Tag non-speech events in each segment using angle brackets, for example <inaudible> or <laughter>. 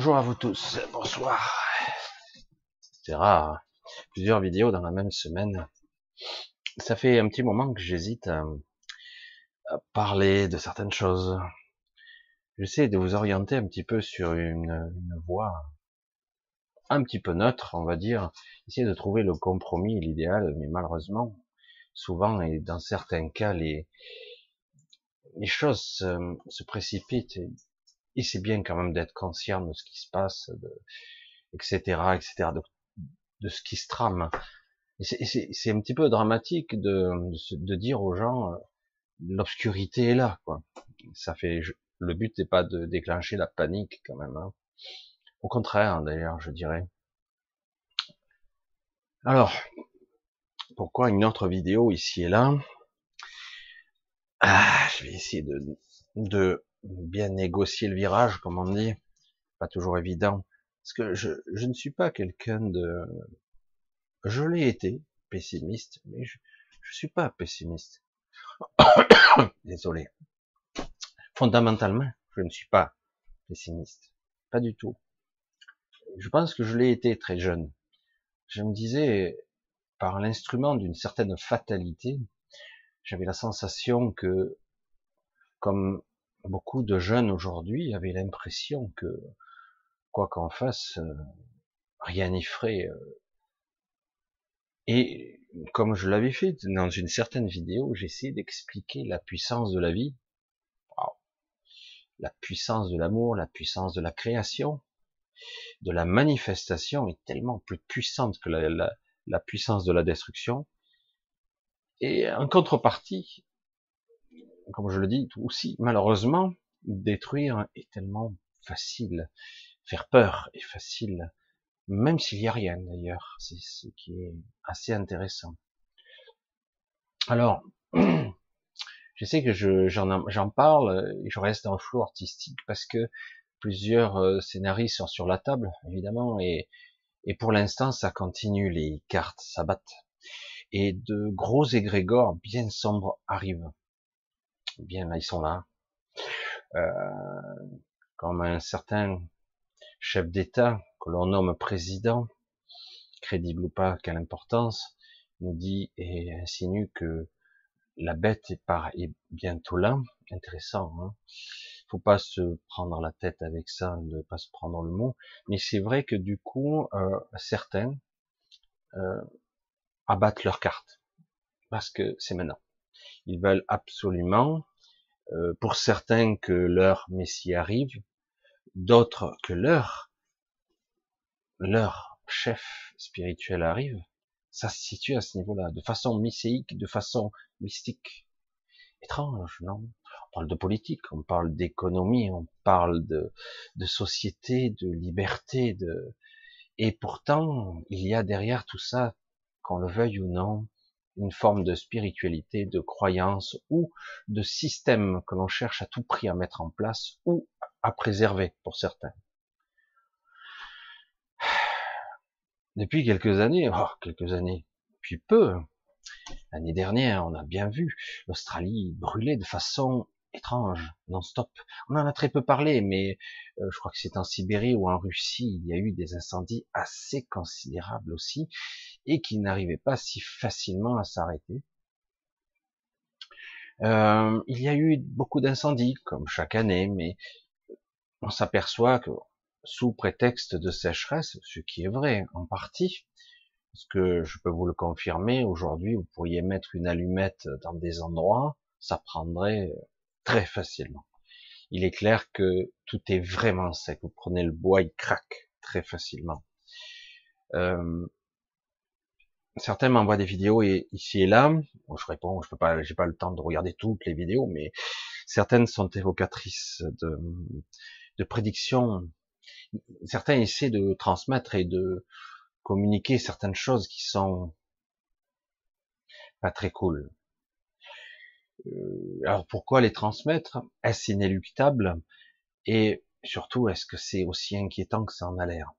Bonjour à vous tous, bonsoir. C'est rare, hein. plusieurs vidéos dans la même semaine. Ça fait un petit moment que j'hésite à, parler de certaines choses. J'essaie de vous orienter un petit peu sur une, voie un petit peu neutre, on va dire. Essayer de trouver le compromis, l'idéal, mais malheureusement, souvent et dans certains cas, les, choses se, se précipitent et c'est bien quand même d'être conscient de ce qui se passe, de, etc., etc., de, ce qui se trame. C'est un petit peu dramatique de, de, dire aux gens, euh, l'obscurité est là, quoi. Ça fait, le but n'est pas de déclencher la panique quand même. Hein. Au contraire, d'ailleurs, je dirais. Alors, pourquoi une autre vidéo ici et là? Ah, Je vais essayer de, de bien négocier le virage, comme on dit. Pas toujours évident. Parce que je, je ne suis pas quelqu'un de... Je l'ai été, pessimiste, mais je, je suis pas pessimiste. <coughs> Désolé. Fondamentalement, je ne suis pas pessimiste. Pas du tout. Je pense que je l'ai été très jeune. Je me disais, par l'instrument d'une certaine fatalité, j'avais la sensation que, comme beaucoup de jeunes aujourd'hui avaient l'impression que, quoi qu'en fasse, euh, rien n'y ferait. Euh. Et comme je l'avais fait dans une certaine vidéo, j'essaie d'expliquer la puissance de la vie, la puissance de l'amour, la puissance de la création, de la manifestation est tellement plus puissante que la puissance de la destruction. Et en contrepartie, comme je le dis aussi, malheureusement, détruire est tellement facile. Faire peur est facile, même s'il n'y a rien d'ailleurs. C'est ce qui est assez intéressant. Alors, <clears throat> je sais que j'en parle et je reste dans le flou artistique parce que plusieurs euh, scénaristes sont sur la table, évidemment, et pour l'instant, ça continue, les cartes s'abattent. Et de gros égrégores bien sombres arrivent bien là, ils sont là. Euh, comme un certain chef d'État que l'on nomme président, crédible ou pas, quelle importance, nous dit et insinue que la bête est, bientôt là. Intéressant. Hein faut pas se prendre la tête avec ça, ne pas se prendre le mot. Mais c'est vrai que du coup, euh, certains euh, abattent leurs cartes parce que c'est maintenant. Ils veulent absolument pour certains que leur Messie arrive, d'autres que leur leur chef spirituel arrive. Ça se situe à ce niveau-là, de façon mycéique, de façon mystique. Étrange, non? On parle de politique, on parle d'économie, on parle de, de société, de liberté, de et pourtant il y a derrière tout ça, qu'on le veuille ou non, une forme de spiritualité, de croyance ou de système que l'on cherche à tout prix à mettre en place ou à préserver pour certains. <sighs> Depuis quelques années, oh, quelques années, puis peu, l'année dernière, on a bien vu l'Australie brûler de façon étrange, non-stop. On en a très peu parlé, mais euh, je crois que c'est en Sibérie ou en Russie, il y a eu des incendies assez considérables aussi, et qui n'arrivaient pas si facilement à s'arrêter. Euh, il y a eu beaucoup d'incendies, comme chaque année, mais on s'aperçoit que sous prétexte de sécheresse, ce qui est vrai en partie, parce que je peux vous le confirmer, aujourd'hui vous pourriez mettre une allumette dans des endroits, ça prendrait très facilement. Il est clair que tout est vraiment sec. Vous prenez le bois, il craque très facilement. Euh, certains m'envoient des vidéos et, ici et là. je réponds, je peux pas, j'ai pas le temps de regarder toutes les vidéos, mais certaines sont évocatrices de, de prédictions. Certains essaient de transmettre et de communiquer certaines choses qui sont pas très cool. Euh, alors pourquoi les transmettre? Est-ce inéluctable? Et surtout, est-ce que c'est aussi inquiétant que ça en a l'air?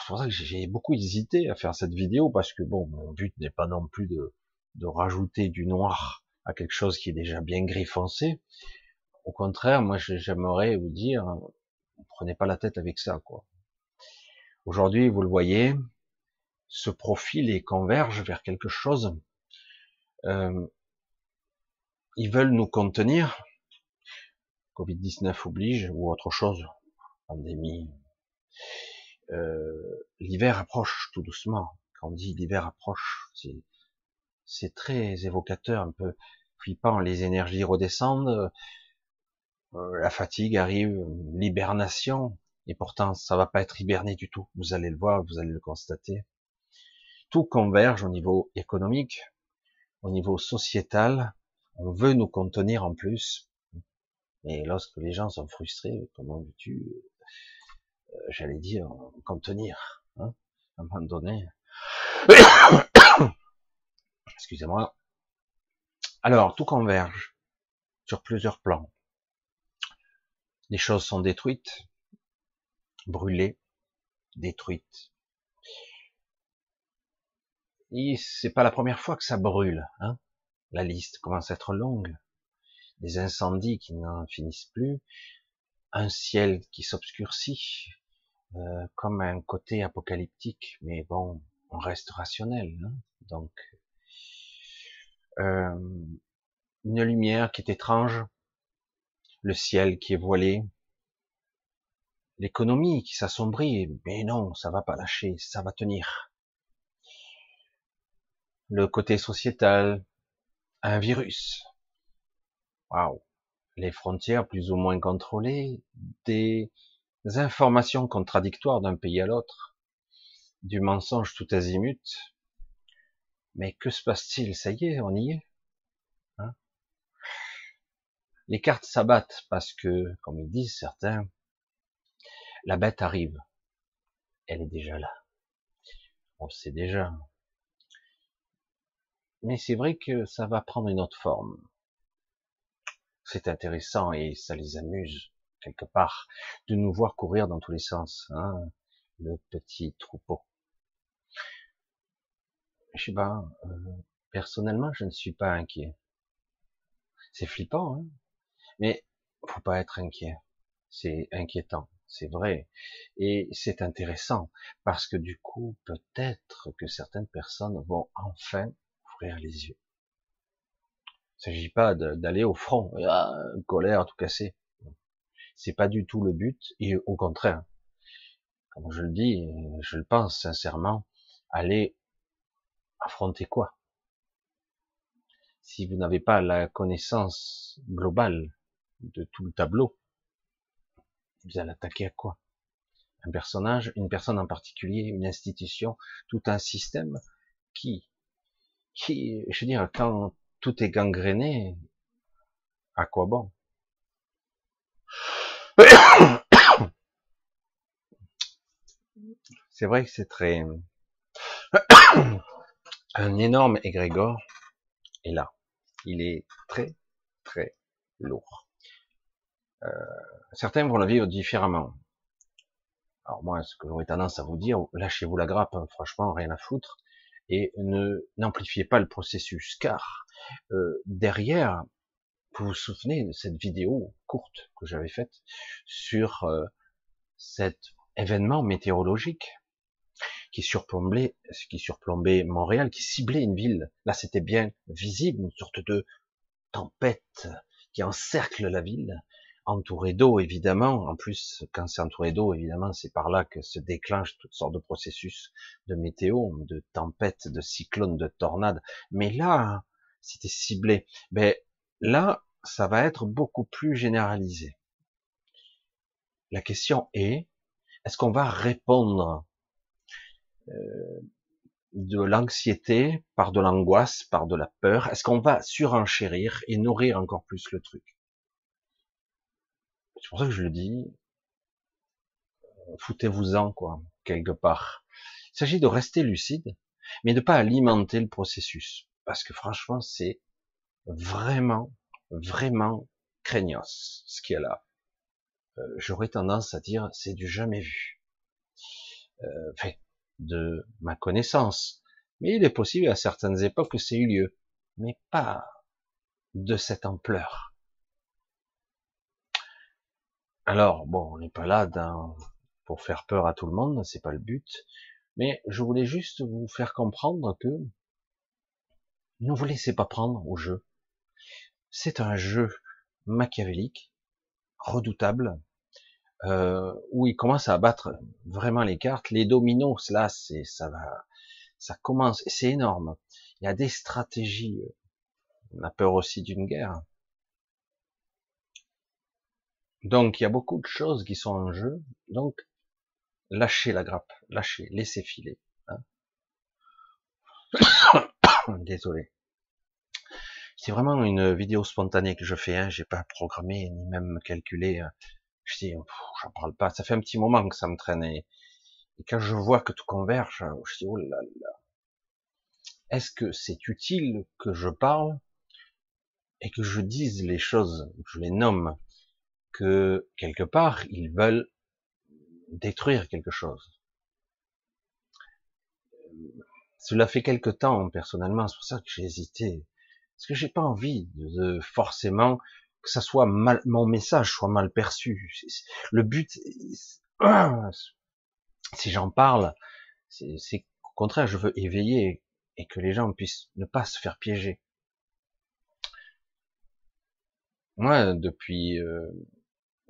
C'est pour ça que j'ai beaucoup hésité à faire cette vidéo parce que bon, mon but n'est pas non plus de, de rajouter du noir à quelque chose qui est déjà bien gris foncé. Au contraire, moi j'aimerais vous dire prenez pas la tête avec ça, quoi. Aujourd'hui, vous le voyez, ce profil et converge vers quelque chose. Euh, ils veulent nous contenir. Covid-19 oblige, ou autre chose, pandémie. Euh, l'hiver approche tout doucement. Quand on dit l'hiver approche, c'est très évocateur, un peu flippant. Les énergies redescendent, euh, la fatigue arrive, l'hibernation, et pourtant ça va pas être hiberné du tout. Vous allez le voir, vous allez le constater. Tout converge au niveau économique, au niveau sociétal. On veut nous contenir en plus. Mais lorsque les gens sont frustrés, comment veux-tu, j'allais dire, contenir, hein, à un moment donné. Excusez-moi. Alors, tout converge sur plusieurs plans. Les choses sont détruites, brûlées, détruites. Et c'est pas la première fois que ça brûle, hein. La liste commence à être longue. Des incendies qui n'en finissent plus, un ciel qui s'obscurcit, euh, comme un côté apocalyptique, mais bon, on reste rationnel, hein. donc euh, une lumière qui est étrange, le ciel qui est voilé, l'économie qui s'assombrit, mais non, ça va pas lâcher, ça va tenir. Le côté sociétal, un virus. Waouh. Les frontières plus ou moins contrôlées, des informations contradictoires d'un pays à l'autre, du mensonge tout azimut. Mais que se passe-t-il? Ça y est, on y est les cartes s'abattent parce que, comme ils disent certains, la bête arrive. Elle est déjà là. On le sait déjà. Mais c'est vrai que ça va prendre une autre forme. C'est intéressant et ça les amuse, quelque part, de nous voir courir dans tous les sens, hein, le petit troupeau. Je sais pas, euh, personnellement, je ne suis pas inquiet. C'est flippant, hein mais faut pas être inquiet. C'est inquiétant, c'est vrai. Et c'est intéressant parce que du coup, peut-être que certaines personnes vont enfin ouvrir les yeux. Il s'agit pas d'aller au front, ah, colère, tout casser. C'est pas du tout le but, et au contraire, comme je le dis, je le pense sincèrement, aller affronter quoi? Si vous n'avez pas la connaissance globale de tout le tableau. Vous allez attaquer à quoi? Un personnage, une personne en particulier, une institution, tout un système qui, qui, je veux dire, quand tout est gangréné, à quoi bon? <coughs> C'est vrai que c'est très <coughs> un énorme égrégore est là. Il est très très lourd. Euh, certains vont le vivre différemment. Alors moi, ce que j'aurais tendance à vous dire, lâchez-vous la grappe, hein, franchement, rien à foutre, et ne n'amplifiez pas le processus, car euh, derrière, vous vous souvenez de cette vidéo courte que j'avais faite sur euh, cet événement météorologique qui surplombait, qui surplombait Montréal, qui ciblait une ville? Là, c'était bien visible, une sorte de tempête qui encercle la ville, entouré d'eau, évidemment. En plus, quand c'est entouré d'eau, évidemment, c'est par là que se déclenchent toutes sortes de processus de météo, de tempêtes, de cyclones, de tornades. Mais là, c'était ciblé. Mais là, ça va être beaucoup plus généralisé. La question est, est-ce qu'on va répondre euh, de l'anxiété par de l'angoisse, par de la peur? Est-ce qu'on va surenchérir et nourrir encore plus le truc? C'est pour ça que je le dis. Foutez-vous-en, quoi, quelque part. Il s'agit de rester lucide, mais de pas alimenter le processus. Parce que franchement, c'est vraiment, vraiment craignos, ce qui est là. Euh, j'aurais tendance à dire, c'est du jamais vu. Euh, enfin, de ma connaissance. Mais il est possible à certaines époques que c'est eu lieu. Mais pas de cette ampleur. Alors, bon, on n'est pas là pour faire peur à tout le monde, c'est pas le but. Mais je voulais juste vous faire comprendre que ne vous laissez pas prendre au jeu. C'est un jeu machiavélique, redoutable, euh, où il commence à battre vraiment les cartes. Les dominos, là, c'est ça va, ça commence, c'est énorme. Il y a des stratégies. On a peur aussi d'une guerre. Donc il y a beaucoup de choses qui sont en jeu. Donc lâchez la grappe, lâchez, laissez filer. Hein. Désolé. C'est vraiment une vidéo spontanée que je fais. Hein. J'ai pas programmé ni même calculé. Hein. Je dis, j'en parle pas. Ça fait un petit moment que ça me traîne. Et, quand je vois que tout converge, je dis, oh là là. Est-ce que c'est utile que je parle et que je dise les choses, que je les nomme que quelque part ils veulent détruire quelque chose? Cela fait quelque temps personnellement, c'est pour ça que j'ai hésité, parce que j'ai pas envie de, forcément que ça soit mal, mon message soit mal perçu. Le but, si j'en parle, c'est au contraire, je veux éveiller et que les gens puissent ne pas se faire piéger. Moi, depuis euh,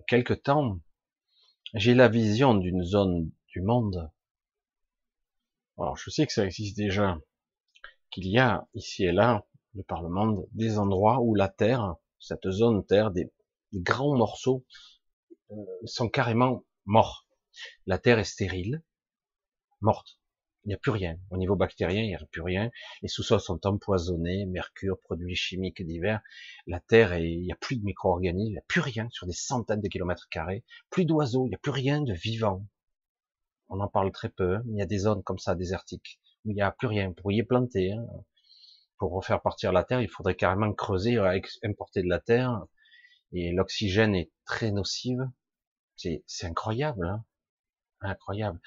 quelque temps, j'ai la vision d'une zone du monde. Alors, je sais que ça existe déjà, qu'il y a ici et là, le monde, des endroits où la Terre, cette zone Terre, des, grands morceaux, euh, sont carrément morts. La Terre est stérile, morte. Il n'y a plus rien. Au niveau bactérien, il n'y a plus rien. Les sous-sols sont empoisonnés, mercure, produits chimiques divers. La Terre, est... il n'y a plus de micro-organismes, il n'y a plus rien sur des centaines de kilomètres carrés. Plus d'oiseaux, il n'y a plus rien de vivant. On en parle très peu. Il y a des zones comme ça, désertiques, où il n'y a plus rien. Vous pourriez planter. Hein. Pour refaire partir la Terre, il faudrait carrément creuser, euh, importer de la Terre. Et l'oxygène est très nocive. C'est incroyable. Hein incroyable.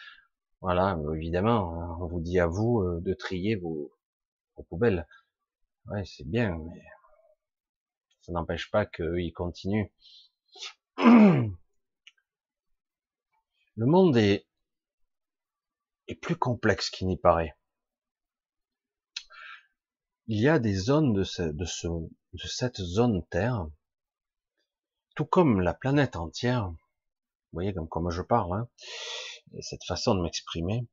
Voilà, évidemment, hein, on vous dit à vous euh, de trier vos, poubelles. Ouais, c'est bien, mais ça n'empêche pas qu'ils continuent. <clears throat> Le monde est, est plus complexe qu'il n'y paraît. Il y a des zones de, ce, de, ce, de cette zone Terre, tout comme la planète entière, vous voyez comme, comme je parle, hein, cette façon de m'exprimer.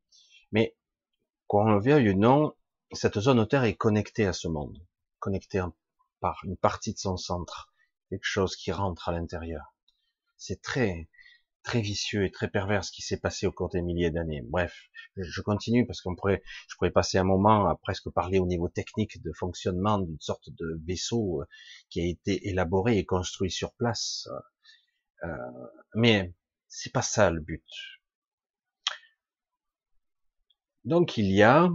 Mais, qu'on le veuille ou non, cette zone Terre est connectée à ce monde, connectée par une partie de son centre, quelque chose qui rentre à l'intérieur. C'est très, très vicieux et très pervers ce qui s'est passé au cours des milliers d'années. Bref, je continue parce qu'on pourrait, je pourrais passer un moment à presque parler au niveau technique de fonctionnement d'une sorte de vaisseau euh, qui a été élaboré et construit sur place. Euh, mais c'est pas ça le but. Donc il y a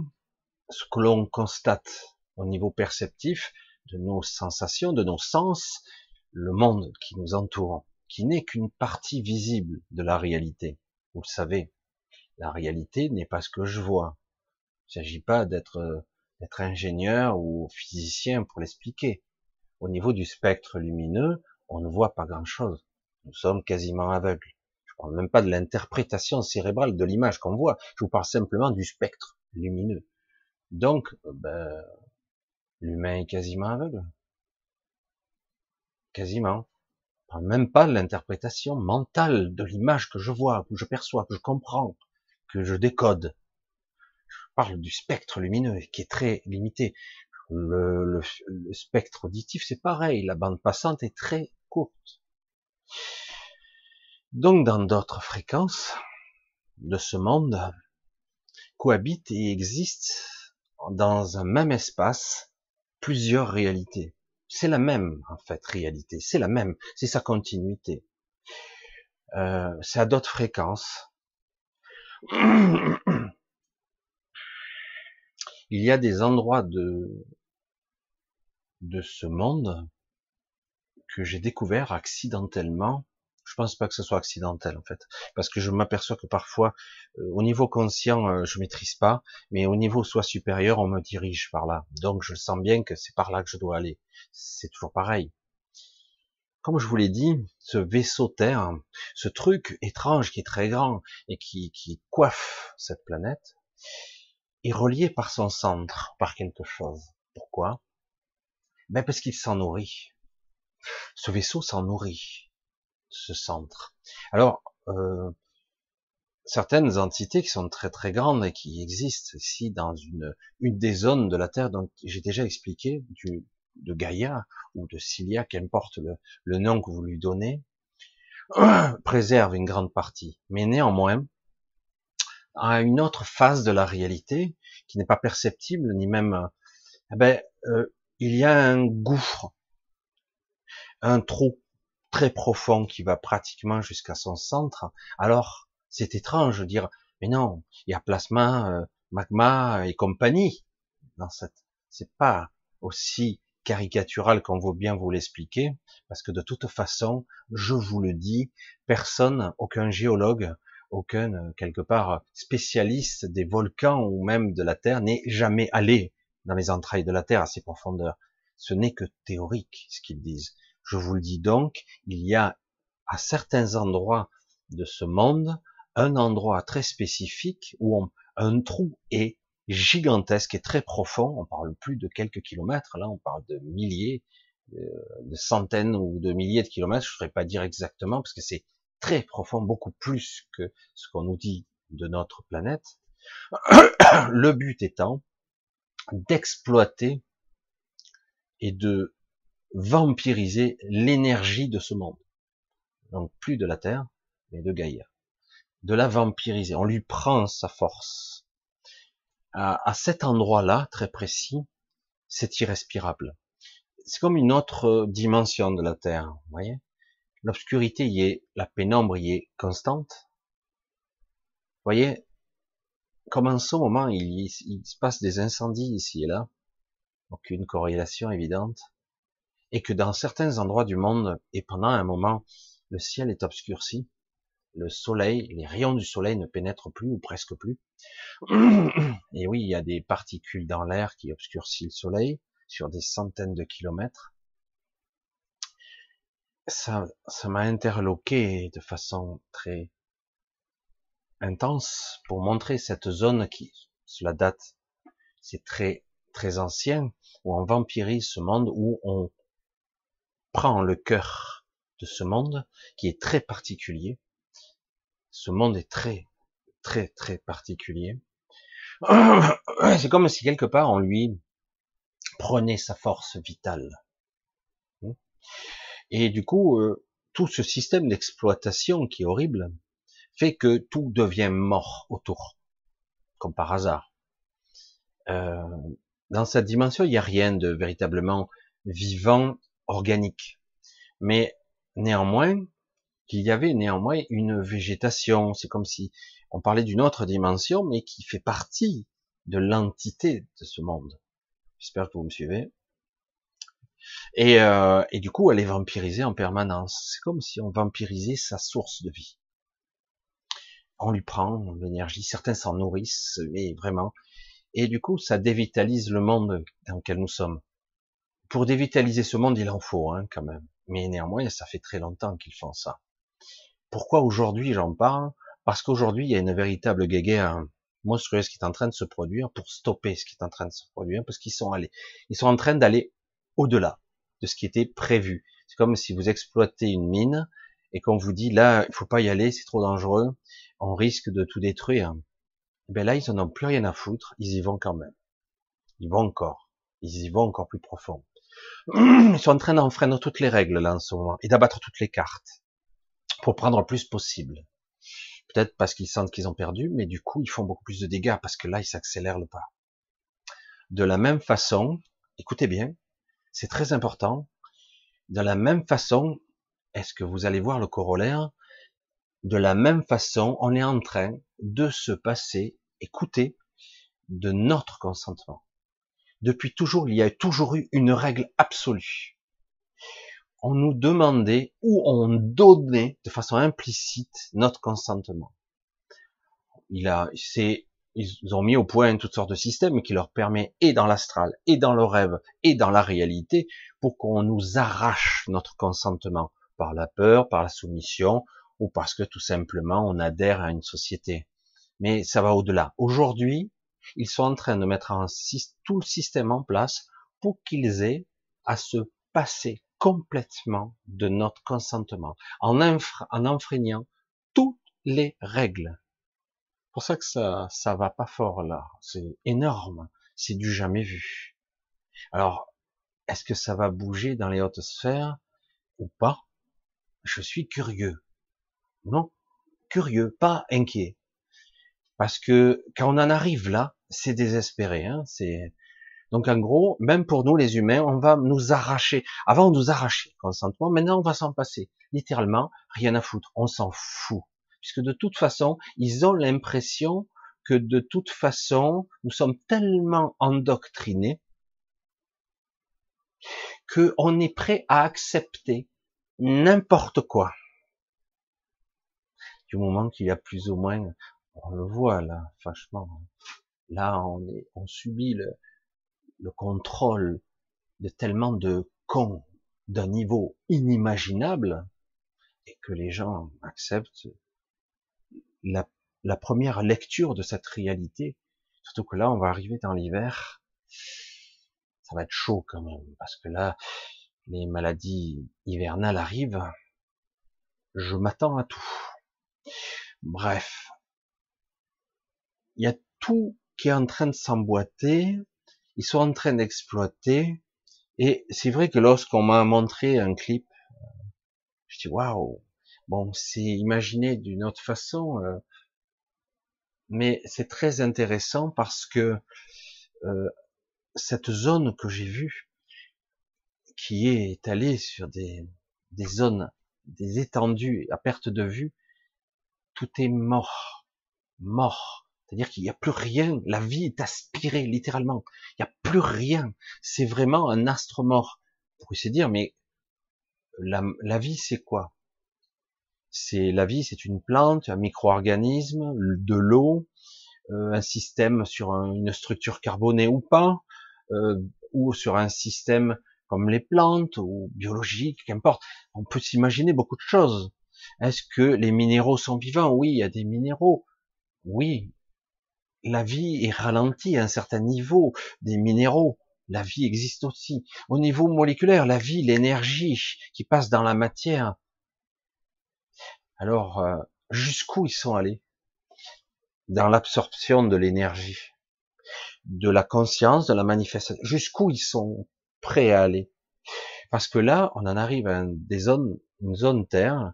ce que l'on constate au niveau perceptif de nos sensations, de nos sens, le monde qui nous entoure, qui n'est qu'une partie visible de la réalité. Vous le savez, la réalité n'est pas ce que je vois. Il ne s'agit pas d'être d'être ingénieur ou physicien pour l'expliquer. Au niveau du spectre lumineux, on ne voit pas grand-chose. Nous sommes quasiment aveugles. Je parle même pas de l'interprétation cérébrale de l'image qu'on voit. Je vous parle simplement du spectre lumineux. Donc, euh, ben, l'humain est quasiment aveugle. Quasiment. Même pas l'interprétation mentale de l'image que je vois, que je perçois, que je comprends, que je décode. Je parle du spectre lumineux qui est très limité. Le, le spectre auditif, c'est pareil. La bande passante est très courte. Donc dans d'autres fréquences de ce monde cohabitent et existent dans un même espace plusieurs réalités. C'est la même en fait réalité, c'est la même, c'est sa continuité. Euh, c'est à d'autres fréquences. Il y a des endroits de de ce monde que j'ai découvert accidentellement je pense pas que ce soit accidentel en fait, parce que je m'aperçois que parfois, euh, au niveau conscient, euh, je maîtrise pas, mais au niveau soit supérieur, on me dirige par là. Donc je sens bien que c'est par là que je dois aller. C'est toujours pareil. comme je vous l'ai dit, ce vaisseau Terre, ce truc étrange qui est très grand et qui, qui coiffe cette planète, est relié par son centre, par quelque chose. Pourquoi? Ben parce qu'il s'en nourrit. Ce vaisseau s'en nourrit, ce centre. Alors, euh, certaines entités qui sont très très grandes et qui existent ici dans une, une des zones de la Terre dont j'ai déjà expliqué, du, de Gaïa ou de Cilia, qu'importe le, le nom que vous lui donnez, <clears throat> préserve une grande partie. Mais néanmoins, à une autre phase de la réalité qui n'est pas perceptible ni même, eh ben, euh, il y a un gouffre, un trou très profond qui va pratiquement jusqu'à son centre. Alors, c'est étrange de dire, mais non, il y a plasma, euh, magma et compagnie dans cette. C'est pas aussi caricatural qu'on veut bien vous l'expliquer, parce que de toute façon, je vous le dis, personne, aucun géologue, aucun euh, quelque part spécialiste des volcans ou même de la Terre n'est jamais allé dans les entrailles de la Terre à ces profondeurs. Ce n'est que théorique ce qu'ils disent. Je vous le dis donc, il y a à certains endroits de ce monde un endroit très spécifique où un trou est gigantesque et très profond. On parle plus de quelques kilomètres, là on parle de milliers, euh, de centaines ou de milliers de kilomètres. Je ne saurais pas dire exactement parce que c'est très profond, beaucoup plus que ce qu'on nous dit de notre planète. <coughs> Le but étant d'exploiter et de vampiriser l'énergie de ce monde. Donc plus de la Terre, mais de Gaïa de la vampiriser. On lui prend sa force. À, cet endroit-là, très précis, c'est irrespirable. C'est comme une autre dimension de la Terre, voyez? L'obscurité y est, la pénombre y est constante. Vous voyez? Comme en ce moment, il, il se passe des incendies ici et là, aucune corrélation évidente, et que dans certains endroits du monde, et pendant un moment, le ciel est obscurci, le soleil, les rayons du soleil ne pénètrent plus ou presque plus. <clears throat> Et oui, il y a des particules dans l'air qui obscurcissent le soleil sur des centaines de kilomètres. Ça, ça m'a interloqué de façon très intense pour montrer cette zone qui, cela date, c'est très, très ancien, où on vampirise ce monde, où on prend le cœur de ce monde, qui est très particulier, ce monde est très, très, très particulier. <clears throat> C'est comme si quelque part on lui prenait sa force vitale. Et du coup, euh, tout ce système d'exploitation qui est horrible fait que tout devient mort autour, comme par hasard. Euh, dans cette dimension, il n'y a rien de véritablement vivant, organique. Mais néanmoins, qu'il y avait néanmoins une végétation. C'est comme si on parlait d'une autre dimension, mais qui fait partie de l'entité de ce monde. J'espère que vous me suivez. Et, euh, et, du coup, elle est vampirisée en permanence. C'est comme si on vampirisait sa source de vie. On lui prend l'énergie, certains s'en nourrissent, mais vraiment. Et du coup, ça dévitalise le monde dans lequel nous sommes. Pour dévitaliser ce monde, il en faut, hein, quand même. Mais néanmoins, ça fait très longtemps qu'ils font ça. Pourquoi aujourd'hui j'en parle? Parce qu'aujourd'hui il y a une véritable guéguerre monstrueuse qui est en train de se produire pour stopper ce qui est en train de se produire, parce qu'ils sont allés, ils sont en train d'aller au-delà de ce qui était prévu. C'est comme si vous exploitez une mine et qu'on vous dit là, il faut pas y aller, c'est trop dangereux, on risque de tout détruire. Ben là, ils en ont plus rien à foutre, ils y vont quand même. Ils vont encore, ils y vont encore plus profond. Ils sont en train d'enfreindre toutes les règles là en ce moment et d'abattre toutes les cartes pour prendre le plus possible. Peut-être parce qu'ils sentent qu'ils ont perdu, mais du coup, ils font beaucoup plus de dégâts parce que là, ils s'accélèrent le pas. De la même façon, écoutez bien, c'est très important. De la même façon, est-ce que vous allez voir le corollaire? De la même façon, on est en train de se passer, écoutez, de notre consentement. Depuis toujours, il y a toujours eu une règle absolue on nous demandait ou on donnait de façon implicite notre consentement. Il a, c'est ils ont mis au point toutes sortes de systèmes qui leur permettent, et dans l'astral, et dans le rêve, et dans la réalité, pour qu'on nous arrache notre consentement par la peur, par la soumission, ou parce que tout simplement on adhère à une société. Mais ça va au-delà. Aujourd'hui, ils sont en train de mettre tout le système en place pour qu'ils aient à se passer complètement de notre consentement, en, en enfreignant toutes les règles. C'est pour ça que ça, ça va pas fort là. C'est énorme. C'est du jamais vu. Alors, est-ce que ça va bouger dans les hautes sphères ou pas? Je suis curieux. Non, curieux, pas inquiet. Parce que quand on en arrive là, c'est désespéré. Hein c'est donc en gros, même pour nous les humains, on va nous arracher. Avant on nous arrachait consentement, maintenant on va s'en passer. Littéralement, rien à foutre. On s'en fout, puisque de toute façon, ils ont l'impression que de toute façon, nous sommes tellement endoctrinés qu'on est prêt à accepter n'importe quoi. Du moment qu'il y a plus ou moins, on le voit là, franchement, là on, est, on subit le, le contrôle de tellement de cons d'un niveau inimaginable et que les gens acceptent la, la première lecture de cette réalité. Surtout que là, on va arriver dans l'hiver ça va être chaud quand même, parce que là, les maladies hivernales arrivent. Je m'attends à tout. Bref. Il y a tout qui est en train de s'emboîter. Ils sont en train d'exploiter. Et c'est vrai que lorsqu'on m'a montré un clip, je dis waouh. Bon, c'est imaginé d'une autre façon, euh, mais c'est très intéressant parce que euh, cette zone que j'ai vue, qui est étalée sur des, des zones, des étendues à perte de vue, tout est mort, mort. C'est-à-dire qu'il n'y a plus rien, la vie est aspirée littéralement. Il n'y a plus rien. C'est vraiment un astre mort. Vous pouvez se dire, mais la, vie c'est quoi? C'est la vie, c'est une plante, un micro-organisme, de l'eau, euh, un système sur une structure carbonée ou pas, euh, ou sur un système comme les plantes ou biologique, qu'importe. On peut s'imaginer beaucoup de choses. Est-ce que les minéraux sont vivants? Oui, il y a des minéraux. Oui. La vie est ralentie à un certain niveau des minéraux. La vie existe aussi. Au niveau moléculaire, la vie, l'énergie qui passe dans la matière. Alors, euh, jusqu'où ils sont allés? Dans l'absorption de l'énergie de la conscience, de la manifestation, jusqu'où ils sont prêts à aller? Parce que là, on en arrive à des zones, une zone Terre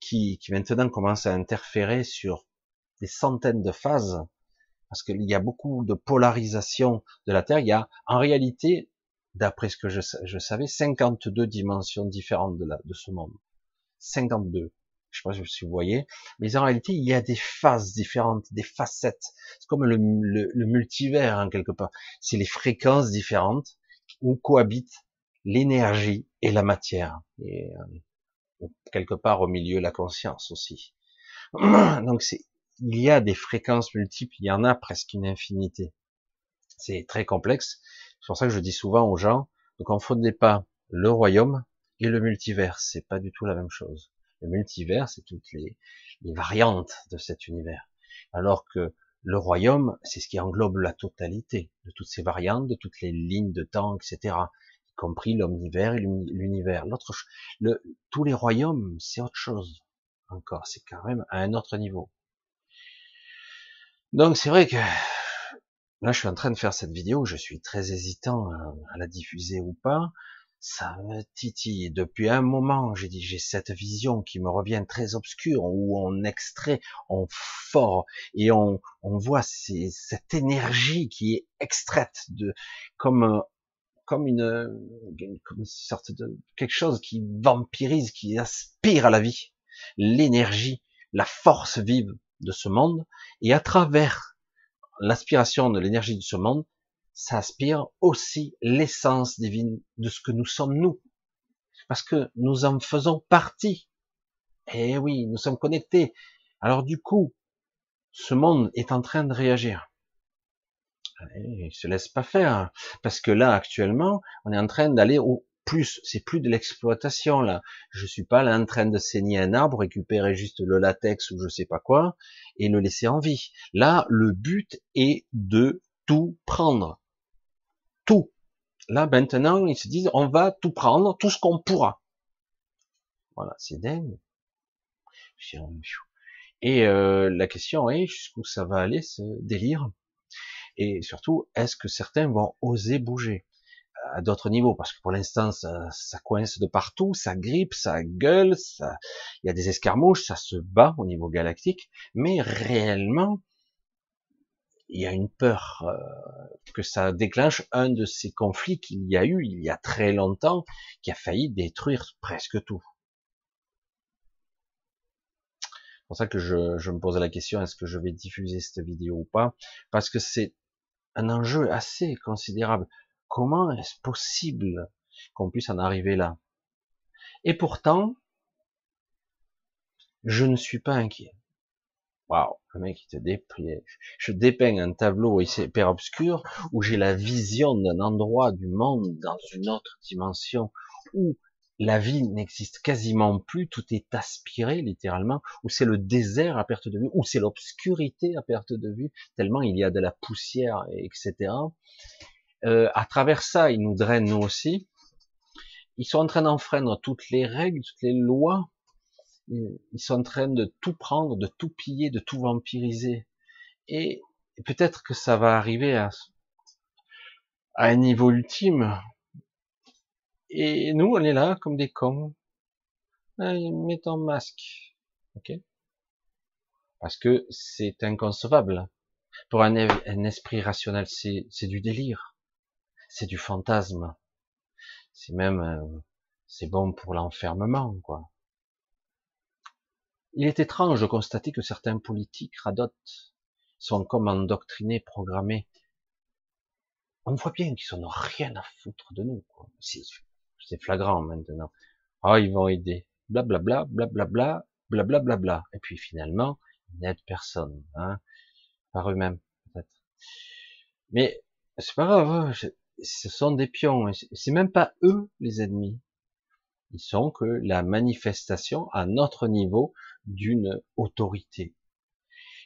qui, qui maintenant commence à interférer sur des centaines de phases, parce qu'il y a beaucoup de polarisation de la Terre. Il y a en réalité, d'après ce que je, je savais, 52 dimensions différentes de, ce monde. 52 je sais pas si vous voyez, mais en réalité, il y a des phases différentes, des facettes. C'est comme le, le, multivers, hein, quelque part. C'est les fréquences différentes où cohabitent l'énergie et la matière. Et euh, quelque part au milieu, la conscience aussi. <clears throat> Donc, c'est, il y a des fréquences multiples, il y en a presque une infinité. C'est très complexe. C'est pour ça que je dis souvent aux gens, ne confondez pas le royaume et le multivers. C'est pas du tout la même chose. Le multivers, c'est toutes les, variantes de cet univers. Alors que le royaume, c'est ce qui englobe la totalité de toutes ces variantes, de toutes les lignes de temps, etc. Y compris l'omnivers et l'univers. L'autre, tous les royaumes, c'est autre chose. Encore, c'est quand même à un autre niveau. Donc c'est vrai que là, je suis en train de faire cette vidéo, je suis très hésitant à la diffuser ou pas ça me titille. Depuis un moment, j'ai dit, j'ai cette vision qui me revient très obscure, où on extrait, on fort, et on, on voit cette énergie qui est extraite de, comme, comme une, comme une sorte de, quelque chose qui vampirise, qui aspire à la vie. L'énergie, la force vive de ce monde, et à travers l'aspiration de l'énergie de ce monde, ça aspire aussi l'essence divine de ce que nous sommes nous. Parce que nous en faisons partie. Eh oui, nous sommes connectés. Alors du coup, ce monde est en train de réagir. Il se laisse pas faire, parce que là actuellement, on est en train d'aller au plus. C'est plus de l'exploitation là. Je suis pas là en train de saigner un arbre, récupérer juste le latex ou je sais pas quoi et le laisser en vie. Là, le but est de tout prendre, tout. Là maintenant, ils se disent, on va tout prendre, tout ce qu'on pourra. Voilà, c'est dingue. Et euh, la question est jusqu'où ça va aller ce délire? Et surtout, est-ce que certains vont oser bouger? À d'autres niveaux Parce que pour l'instant, ça, ça, coince de partout, ça grippe, ça gueule, ça... il y a des escarmouches, ça se bat au niveau galactique, mais réellement, il y a une peur euh, que ça déclenche un de ces conflits qu'il y a eu il y a très longtemps, qui a failli détruire presque tout. C'est pour ça que je, je me pose la question, est-ce que je vais diffuser cette vidéo ou pas? Parce que c'est un enjeu assez considérable. Comment est-ce possible qu'on puisse en arriver là? Et pourtant, je ne suis pas inquiet. Waouh, le mec il te. Je dépeins un tableau hyper obscur où j'ai la vision d'un endroit du monde dans une autre dimension où la vie n'existe quasiment plus, tout est aspiré littéralement, où c'est le désert à perte de vue, où c'est l'obscurité à perte de vue, tellement il y a de la poussière, etc. Euh, à travers ça, ils nous drainent nous aussi. Ils sont en train d'enfreindre toutes les règles, toutes les lois. Ils sont en train de tout prendre, de tout piller, de tout vampiriser. Et peut-être que ça va arriver à, un niveau ultime et nous, on est là comme des cons. Mets ton masque. Ok Parce que c'est inconcevable. Pour un, esprit rationnel, c'est du délire. C'est du fantasme. C'est même, euh, c'est bon pour l'enfermement, quoi. Il est étrange de constater que certains politiques radotent sont comme endoctrinés, programmés. On voit bien qu'ils n'ont rien à foutre de nous. Quoi c'est flagrant maintenant. Ah, ils vont aider. Blablabla, blablabla, blablabla, bla, Et puis finalement, ils n'aident personne, hein, par eux-mêmes, peut-être. Mais c'est pas grave, hein, ce sont des pions. C'est même pas eux les ennemis. Ils sont que la manifestation à notre niveau d'une autorité.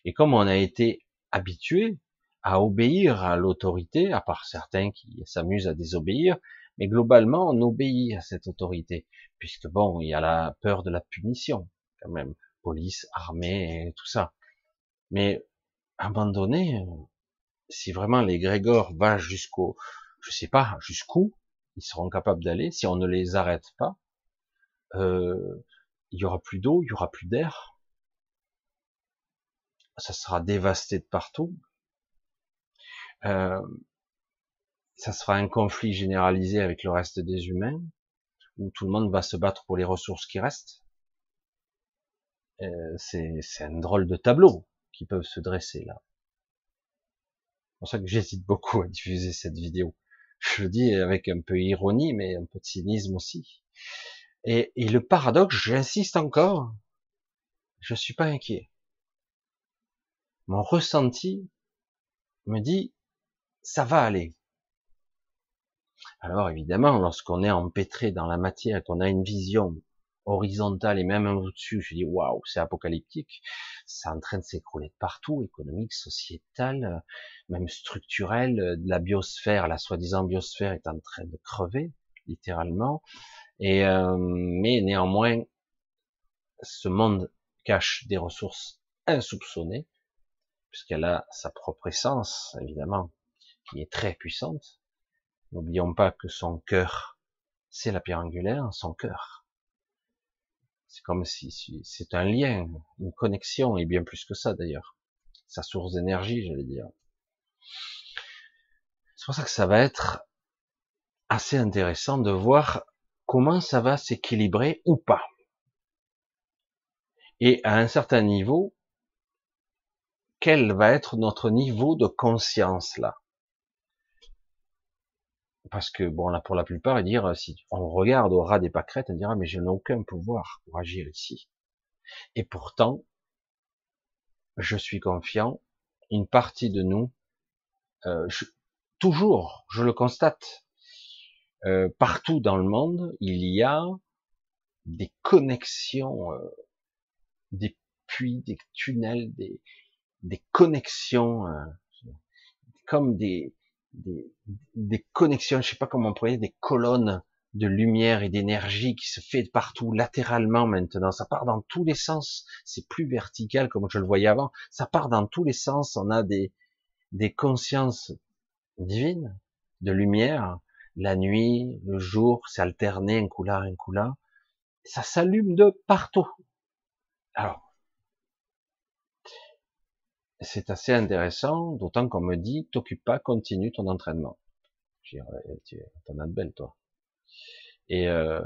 Et comme on a été habitué à obéir à l'autorité, à part certains qui s'amusent à désobéir, mais globalement, on obéit à cette autorité, puisque bon, il y a la peur de la punition, quand même, police, armée, tout ça. Mais donné, si vraiment les Grégor va jusqu'au, je sais pas, jusqu'où ils seront capables d'aller, si on ne les arrête pas, euh, il y aura plus d'eau, il y aura plus d'air, ça sera dévasté de partout. Euh, ça sera un conflit généralisé avec le reste des humains, où tout le monde va se battre pour les ressources qui restent. Euh, c'est un drôle de tableau qui peuvent se dresser là. C'est pour ça que j'hésite beaucoup à diffuser cette vidéo. Je le dis avec un peu ironie, mais un peu de cynisme aussi. Et, et le paradoxe, j'insiste encore, je suis pas inquiet. Mon ressenti me dit, ça va aller. Alors évidemment, lorsqu'on est empêtré dans la matière, qu'on a une vision horizontale et même au-dessus, je dis waouh, c'est apocalyptique, c'est en train de s'écrouler de partout, économique, sociétal, même structurel, la biosphère, la soi-disant biosphère est en train de crever, littéralement, et euh, mais néanmoins, ce monde cache des ressources insoupçonnées, puisqu'elle a sa propre essence, évidemment, qui est très puissante, N'oublions pas que son cœur, c'est la pierre angulaire, son cœur. C'est comme si, c'est un lien, une connexion, et bien plus que ça d'ailleurs. Sa source d'énergie, j'allais dire. C'est pour ça que ça va être assez intéressant de voir comment ça va s'équilibrer ou pas. Et à un certain niveau, quel va être notre niveau de conscience là? Parce que bon là pour la plupart, dire si on regarde au ras des pâquerettes, on dira mais je n'ai aucun pouvoir pour agir ici. Et pourtant, je suis confiant, une partie de nous, euh, toujours, je le constate, euh, partout dans le monde, il y a des connexions, euh, des puits, des tunnels, des, des connexions, euh, comme des, des, des, connexions, je sais pas comment on pourrait dire, des colonnes de lumière et d'énergie qui se fait partout latéralement maintenant. Ça part dans tous les sens. C'est plus vertical comme je le voyais avant. Ça part dans tous les sens. On a des, des consciences divines de lumière. La nuit, le jour, c'est alterné un coup un coup. Ça s'allume de partout. Alors, c'est assez intéressant, d'autant qu'on me dit, t'occupe pas, continue ton entraînement. Je dis, t'en as de toi. Et euh,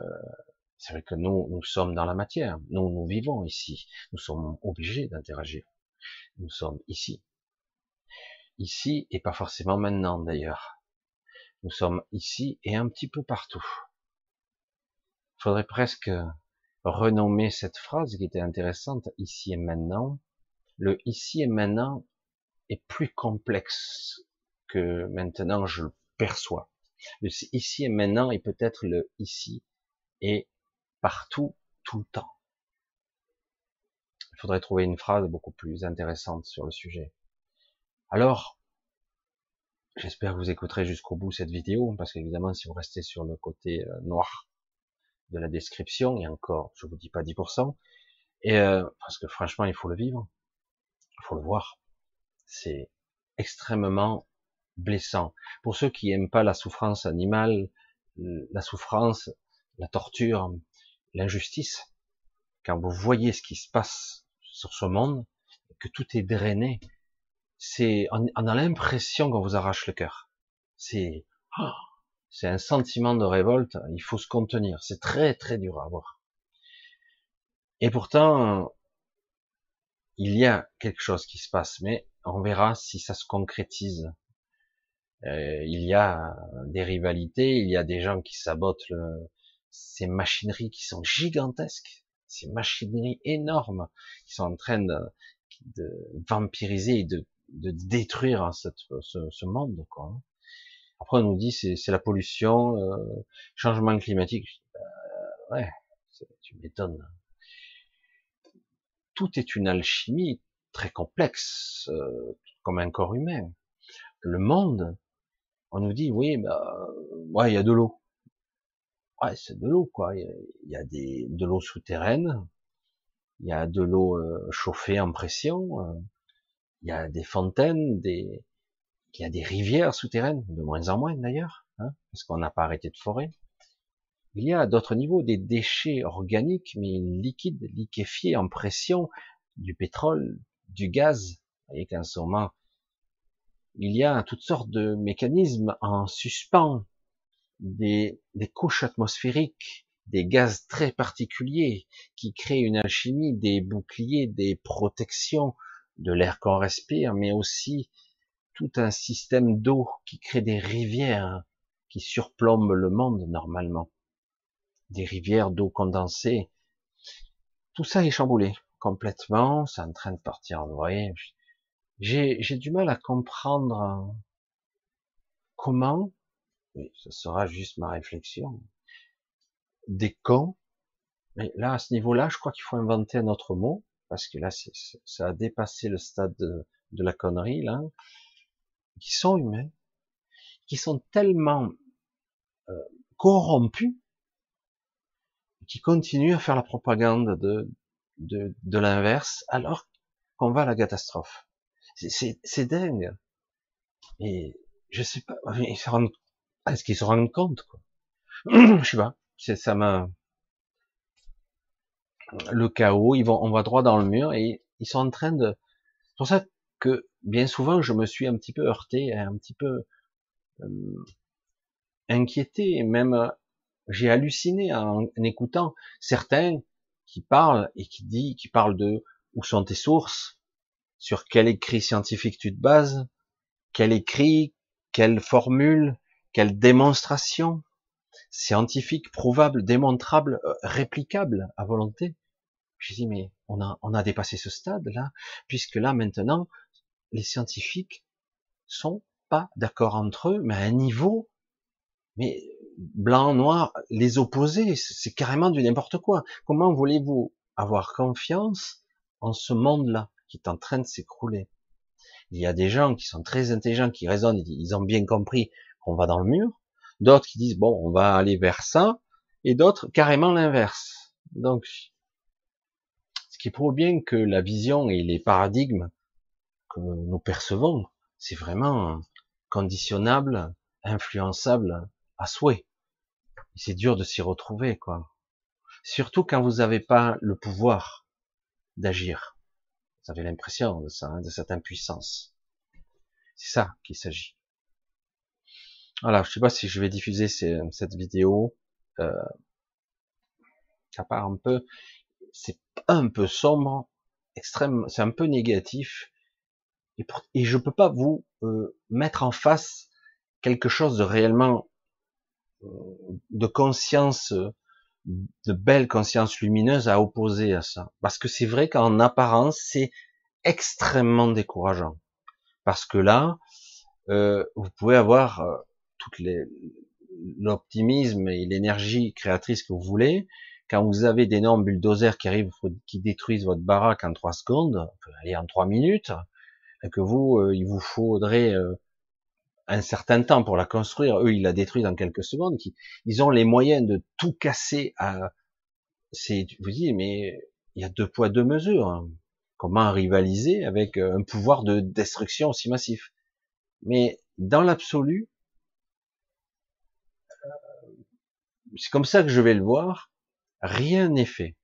c'est vrai que nous, nous sommes dans la matière. Nous, nous vivons ici. Nous sommes obligés d'interagir. Nous sommes ici. Ici, et pas forcément maintenant, d'ailleurs. Nous sommes ici et un petit peu partout. Il faudrait presque renommer cette phrase qui était intéressante, ici et maintenant. Le ici et maintenant est plus complexe que maintenant je le perçois. Le ici et maintenant est peut-être le ici et partout, tout le temps. Il faudrait trouver une phrase beaucoup plus intéressante sur le sujet. Alors, j'espère que vous écouterez jusqu'au bout cette vidéo, parce qu'évidemment, si vous restez sur le côté euh, noir de la description, et encore, je vous dis pas 10%, et euh, parce que franchement, il faut le vivre, faut le voir. C'est extrêmement blessant. Pour ceux qui aiment pas la souffrance animale, la souffrance, la torture, l'injustice, quand vous voyez ce qui se passe sur ce monde, que tout est drainé, c'est, on, a l'impression qu'on vous arrache le cœur. C'est, oh, c'est un sentiment de révolte. Il faut se contenir. C'est très très dur à voir. Et pourtant, il y a quelque chose qui se passe, mais on verra si ça se concrétise euh, il y a des rivalités, il y a des gens qui sabotent le, ces machineries qui sont gigantesques, ces machineries énormes qui sont en train de, de vampiriser et de, de détruire cette, ce, ce, monde. Quoi. Après, on nous dit c'est, c'est la pollution, euh, changement climatique. Euh, ouais, tu m'étonnes. Tout est une alchimie très complexe, euh, comme un corps humain. Le monde on nous dit oui, bah, ouais, il y a de l'eau. Ouais, c'est de l'eau, quoi. Il y a des, de l'eau souterraine, il y a de l'eau euh, chauffée en pression, euh, il y a des fontaines, des, il y a des rivières souterraines, de moins en moins d'ailleurs, hein, parce qu'on n'a pas arrêté de forer. Il y a à d'autres niveaux des déchets organiques, mais liquides, liquéfiés en pression, du pétrole, du gaz. Vous voyez qu'en il y a toutes sortes de mécanismes en suspens, des, des couches atmosphériques, des gaz très particuliers qui créent une alchimie, des boucliers, des protections de l'air qu'on respire, mais aussi tout un système d'eau qui crée des rivières qui surplombent le monde normalement. Des rivières d'eau condensée. Tout ça est chamboulé complètement, c'est en train de partir en vrai j'ai du mal à comprendre comment, et ce sera juste ma réflexion, des cons, mais là, à ce niveau-là, je crois qu'il faut inventer un autre mot, parce que là, ça a dépassé le stade de, de, la connerie, là, qui sont humains, qui sont tellement euh, corrompus, qui continuent à faire la propagande de, de, de l'inverse, alors qu'on va à la catastrophe. C'est dingue. Et je sais pas, est-ce qu'ils se rendent compte quoi? <clears throat> Je sais pas. Ça m'a le chaos. Ils vont, on va droit dans le mur et ils sont en train de. C'est pour ça que bien souvent je me suis un petit peu heurté, un petit peu euh, inquiété, même j'ai halluciné en, écoutant certains qui parlent et qui dit, qui parlent de où sont tes sources, sur quel écrit scientifique tu te bases, quel écrit, quelle formule, quelle démonstration scientifique, prouvable, démontrable, euh, réplicable à volonté. Je dis, mais on a, on a dépassé ce stade-là, puisque là, maintenant, les scientifiques sont pas d'accord entre eux, mais à un niveau, mais blanc, noir, les opposés, c'est carrément du n'importe quoi. Comment voulez-vous avoir confiance en ce monde-là qui est en train de s'écrouler? Il y a des gens qui sont très intelligents, qui raisonnent, ils ont bien compris qu'on va dans le mur, d'autres qui disent bon, on va aller vers ça, et d'autres carrément l'inverse. Donc, ce qui prouve bien que la vision et les paradigmes que nous percevons, c'est vraiment conditionnable, influençable à souhait. C'est dur de s'y retrouver, quoi. Surtout quand vous n'avez pas le pouvoir d'agir. Vous avez l'impression de ça, hein, de cette impuissance. C'est ça qu'il s'agit. Voilà, je sais pas si je vais diffuser cette vidéo. Euh, ça part un peu, c'est un peu sombre, extrême, c'est un peu négatif, et, je peux pas vous euh, mettre en face quelque chose de réellement de conscience, de belle conscience lumineuse à opposer à ça. Parce que c'est vrai qu'en apparence, c'est extrêmement décourageant. Parce que là, euh, vous pouvez avoir euh, l'optimisme et l'énergie créatrice que vous voulez. Quand vous avez d'énormes bulldozers qui arrivent, qui détruisent votre baraque en trois secondes, aller en trois minutes, et que vous, euh, il vous faudrait euh, un certain temps pour la construire. Eux, ils la détruisent en quelques secondes. Ils ont les moyens de tout casser. À, c'est, vous dites, mais il y a deux poids deux mesures. Hein. Comment rivaliser avec euh, un pouvoir de destruction aussi massif? Mais dans l'absolu, c'est comme ça que je vais le voir. Rien n'est fait.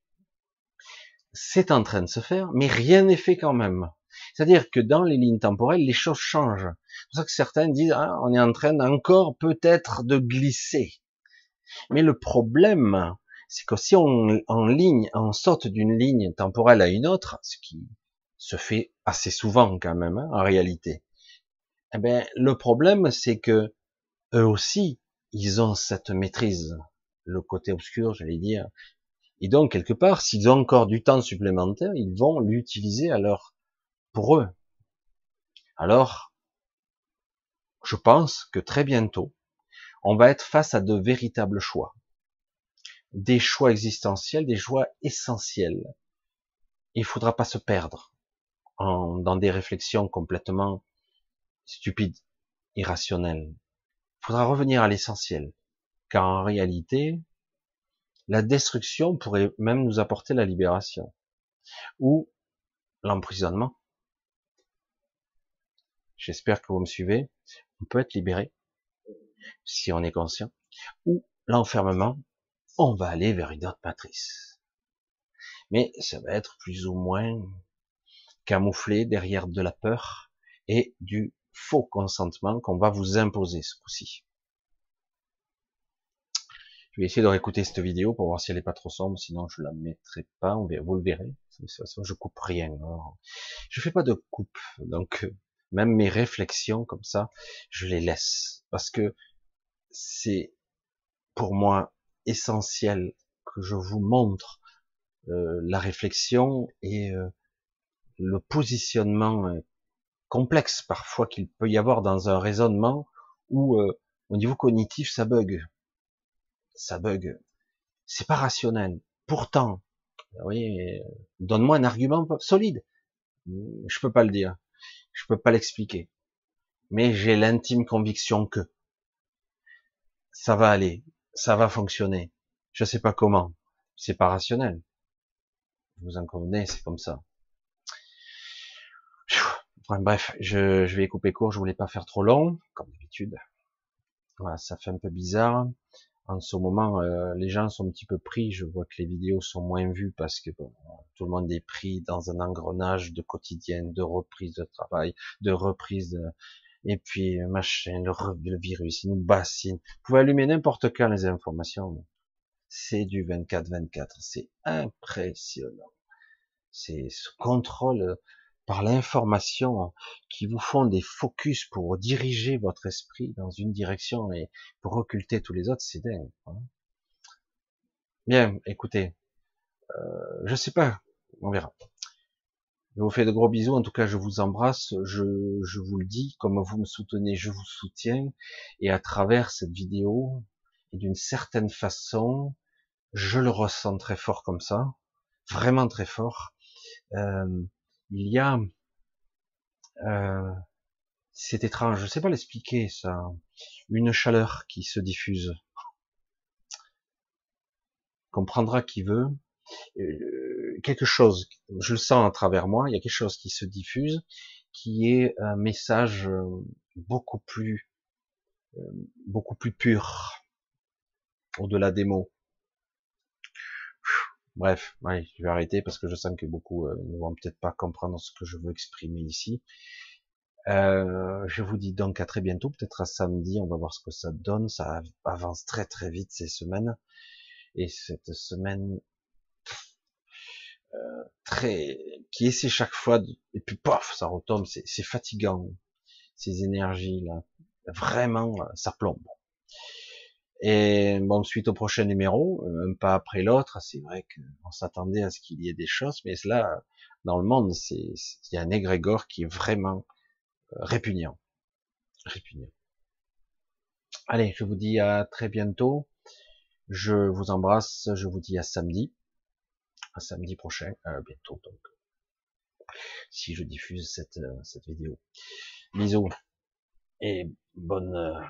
C'est en train de se faire, mais rien n'est fait quand même. C'est-à-dire que dans les lignes temporelles, les choses changent. C'est pour ça que certains disent, ah, on est en train encore peut-être de glisser. Mais le problème, c'est que si on en ligne, saute d'une ligne temporelle à une autre, ce qui se fait assez souvent quand même, hein, en réalité. Eh ben, le problème, c'est que eux aussi, ils ont cette maîtrise, le côté obscur, j'allais dire. Et donc, quelque part, s'ils ont encore du temps supplémentaire, ils vont l'utiliser à leur pour eux. Alors, je pense que très bientôt, on va être face à de véritables choix. Des choix existentiels, des choix essentiels. Il faudra pas se perdre dans des réflexions complètement stupides, irrationnelles. Il faudra revenir à l'essentiel. Car en réalité, la destruction pourrait même nous apporter la libération. Ou l'emprisonnement. J'espère que vous me suivez. On peut être libéré si on est conscient. Ou l'enfermement, on va aller vers une autre matrice. Mais ça va être plus ou moins camouflé derrière de la peur et du faux consentement qu'on va vous imposer ce coup-ci. Je vais essayer de réécouter cette vidéo pour voir si elle est pas trop sombre, sinon je la mettrai pas, vous le verrez. De toute façon, je coupe rien. Je fais pas de coupe, donc même mes réflexions comme ça, je les laisse parce que c'est pour moi essentiel que je vous montre euh, la réflexion et euh, le positionnement euh, complexe parfois qu'il peut y avoir dans un raisonnement où au niveau cognitif ça bug, ça bug, c'est pas rationnel. Pourtant, oui, donne-moi un argument solide. Je peux pas le dire. Je peux pas l'expliquer. Mais j'ai l'intime conviction que ça va aller, ça va fonctionner. Je sais pas comment. C'est pas rationnel. Vous en convenez, c'est comme ça. bref, je, je, vais couper court, je voulais pas faire trop long, comme d'habitude. Voilà, ça fait un peu bizarre en ce moment, euh, les gens sont un petit peu pris. Je vois que les vidéos sont moins vues parce que tout le monde est pris dans un engrenage de quotidien, de reprise de travail, de reprise et puis machin, le, virus, il nous bassine. Vous pouvez allumer n'importe quand les informations. C'est du 24-24. C'est impressionnant. C'est ce contrôle par l'information, qui vous font des focus pour diriger votre esprit dans une direction et pour occulter tous les autres, c'est dingue. Hein. Bien, écoutez, euh, je sais pas on verra. Je vous fais de gros bisous. En tout cas, je vous embrasse. Je, je vous le dis, comme vous me soutenez, je vous soutiens. Et à travers cette vidéo, et d'une certaine façon, je le ressens très fort comme ça, vraiment très fort. Euh, il y a, euh, c'est étrange, je sais pas l'expliquer ça, une chaleur qui se diffuse. Comprendra qui veut. Euh, quelque chose, je le sens à travers moi, il y a quelque chose qui se diffuse, qui est un message euh, beaucoup plus, euh, beaucoup plus pur, au-delà des mots. Bref, je vais arrêter parce que je sens que beaucoup ne vont peut-être pas comprendre ce que je veux exprimer ici. je vous dis donc à très bientôt, peut-être à samedi, on va voir ce que ça donne. Ça avance très très vite ces semaines. Et cette semaine euh, très qui essaie chaque fois et puis paf ça retombe c'est fatigant ces énergies là vraiment ça plombe et bon suite au prochain numéro un pas après l'autre c'est vrai qu'on s'attendait à ce qu'il y ait des choses mais là dans le monde c'est il y a un égrégore qui est vraiment euh, répugnant. Répugnant. Allez je vous dis à très bientôt. Je vous embrasse je vous dis à samedi. Samedi prochain, euh, bientôt donc, si je diffuse cette, euh, cette vidéo. Bisous et bonne euh,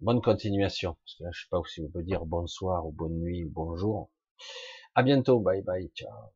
bonne continuation. Parce que là, je sais pas si on peut dire bonsoir ou bonne nuit ou bonjour. À bientôt, bye bye, ciao.